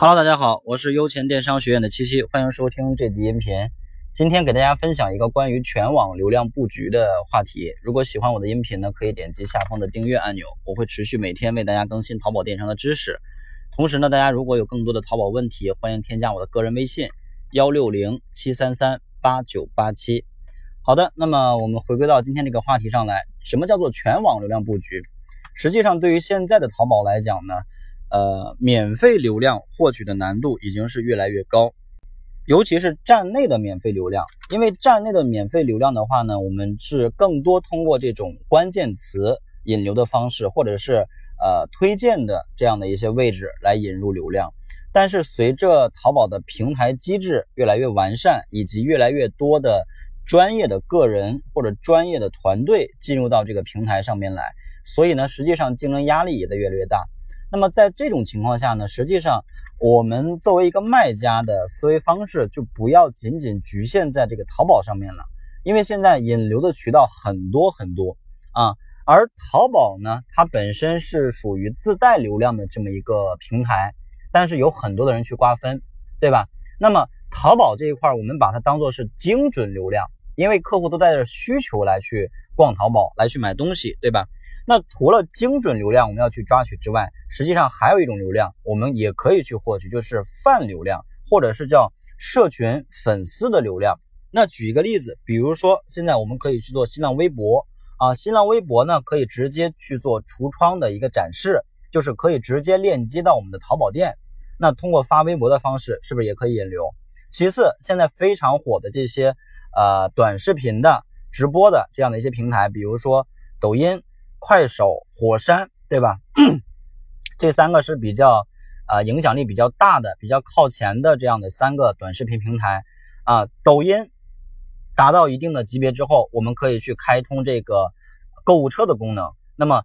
Hello，大家好，我是优钱电商学院的七七，欢迎收听这集音频。今天给大家分享一个关于全网流量布局的话题。如果喜欢我的音频呢，可以点击下方的订阅按钮，我会持续每天为大家更新淘宝电商的知识。同时呢，大家如果有更多的淘宝问题，欢迎添加我的个人微信幺六零七三三八九八七。好的，那么我们回归到今天这个话题上来，什么叫做全网流量布局？实际上，对于现在的淘宝来讲呢？呃，免费流量获取的难度已经是越来越高，尤其是站内的免费流量。因为站内的免费流量的话呢，我们是更多通过这种关键词引流的方式，或者是呃推荐的这样的一些位置来引入流量。但是随着淘宝的平台机制越来越完善，以及越来越多的专业的个人或者专业的团队进入到这个平台上面来，所以呢，实际上竞争压力也在越来越大。那么在这种情况下呢，实际上我们作为一个卖家的思维方式就不要仅仅局限在这个淘宝上面了，因为现在引流的渠道很多很多啊，而淘宝呢，它本身是属于自带流量的这么一个平台，但是有很多的人去瓜分，对吧？那么淘宝这一块，我们把它当做是精准流量，因为客户都带着需求来去。逛淘宝来去买东西，对吧？那除了精准流量我们要去抓取之外，实际上还有一种流量我们也可以去获取，就是泛流量，或者是叫社群粉丝的流量。那举一个例子，比如说现在我们可以去做新浪微博啊，新浪微博呢可以直接去做橱窗的一个展示，就是可以直接链接到我们的淘宝店。那通过发微博的方式，是不是也可以引流？其次，现在非常火的这些呃短视频的。直播的这样的一些平台，比如说抖音、快手、火山，对吧？这三个是比较啊影响力比较大的、比较靠前的这样的三个短视频平台啊。抖音达到一定的级别之后，我们可以去开通这个购物车的功能。那么，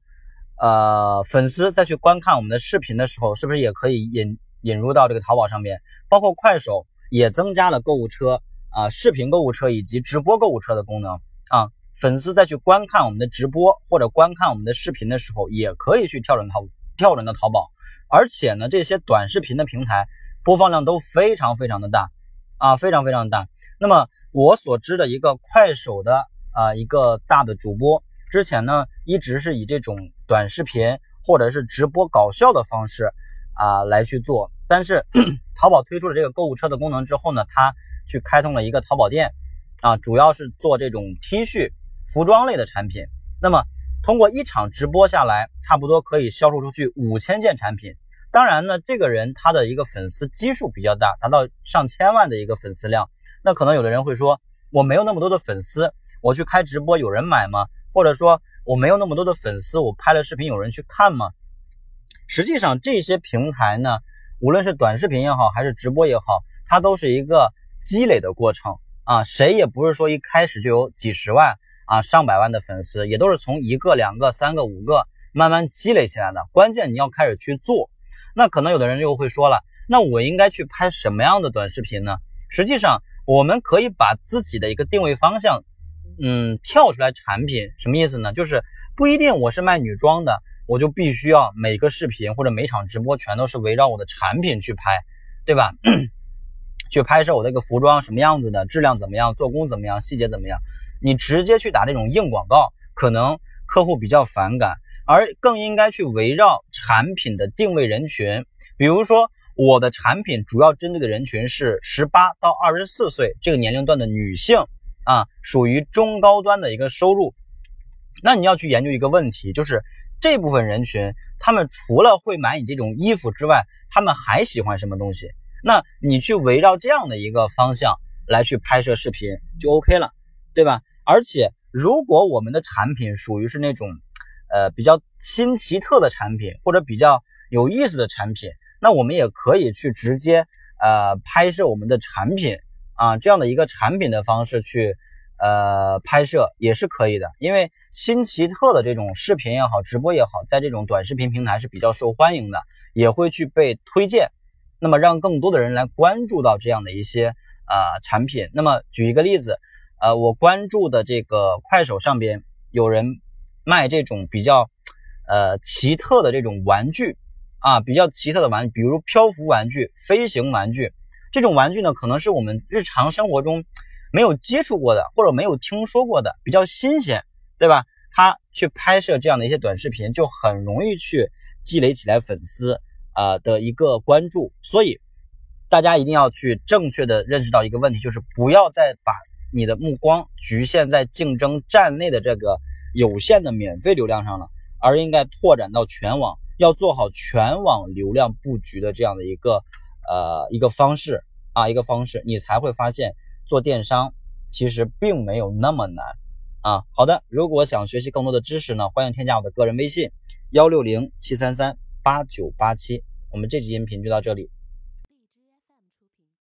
呃，粉丝再去观看我们的视频的时候，是不是也可以引引入到这个淘宝上面？包括快手也增加了购物车啊、视频购物车以及直播购物车的功能。啊，粉丝再去观看我们的直播或者观看我们的视频的时候，也可以去跳转淘跳转到淘宝，而且呢，这些短视频的平台播放量都非常非常的大啊，非常非常大。那么我所知的一个快手的啊一个大的主播，之前呢一直是以这种短视频或者是直播搞笑的方式啊来去做，但是 淘宝推出了这个购物车的功能之后呢，他去开通了一个淘宝店。啊，主要是做这种 T 恤、服装类的产品。那么，通过一场直播下来，差不多可以销售出去五千件产品。当然呢，这个人他的一个粉丝基数比较大，达到上千万的一个粉丝量。那可能有的人会说，我没有那么多的粉丝，我去开直播有人买吗？或者说，我没有那么多的粉丝，我拍了视频有人去看吗？实际上，这些平台呢，无论是短视频也好，还是直播也好，它都是一个积累的过程。啊，谁也不是说一开始就有几十万啊、上百万的粉丝，也都是从一个、两个、三个、五个慢慢积累起来的。关键你要开始去做。那可能有的人就会说了，那我应该去拍什么样的短视频呢？实际上，我们可以把自己的一个定位方向，嗯，跳出来产品，什么意思呢？就是不一定我是卖女装的，我就必须要每个视频或者每场直播全都是围绕我的产品去拍，对吧？去拍摄我这个服装什么样子的，质量怎么样，做工怎么样，细节怎么样？你直接去打这种硬广告，可能客户比较反感，而更应该去围绕产品的定位人群。比如说，我的产品主要针对的人群是十八到二十四岁这个年龄段的女性啊，属于中高端的一个收入。那你要去研究一个问题，就是这部分人群，他们除了会买你这种衣服之外，他们还喜欢什么东西？那你去围绕这样的一个方向来去拍摄视频就 OK 了，对吧？而且如果我们的产品属于是那种，呃比较新奇特的产品或者比较有意思的产品，那我们也可以去直接呃拍摄我们的产品啊这样的一个产品的方式去呃拍摄也是可以的，因为新奇特的这种视频也好，直播也好，在这种短视频平台是比较受欢迎的，也会去被推荐。那么让更多的人来关注到这样的一些啊产品。那么举一个例子，呃，我关注的这个快手上边有人卖这种比较呃奇特的这种玩具啊比较奇特的玩具，比如漂浮玩具、飞行玩具这种玩具呢，可能是我们日常生活中没有接触过的，或者没有听说过的，比较新鲜，对吧？他去拍摄这样的一些短视频，就很容易去积累起来粉丝啊的一个关注。所以大家一定要去正确的认识到一个问题，就是不要再把你的目光局限在竞争站内的这个有限的免费流量上了，而应该拓展到全网，要做好全网流量布局的这样的一个呃一个方式啊一个方式，你才会发现做电商其实并没有那么难。啊，好的。如果想学习更多的知识呢，欢迎添加我的个人微信：幺六零七三三八九八七。我们这期音频就到这里。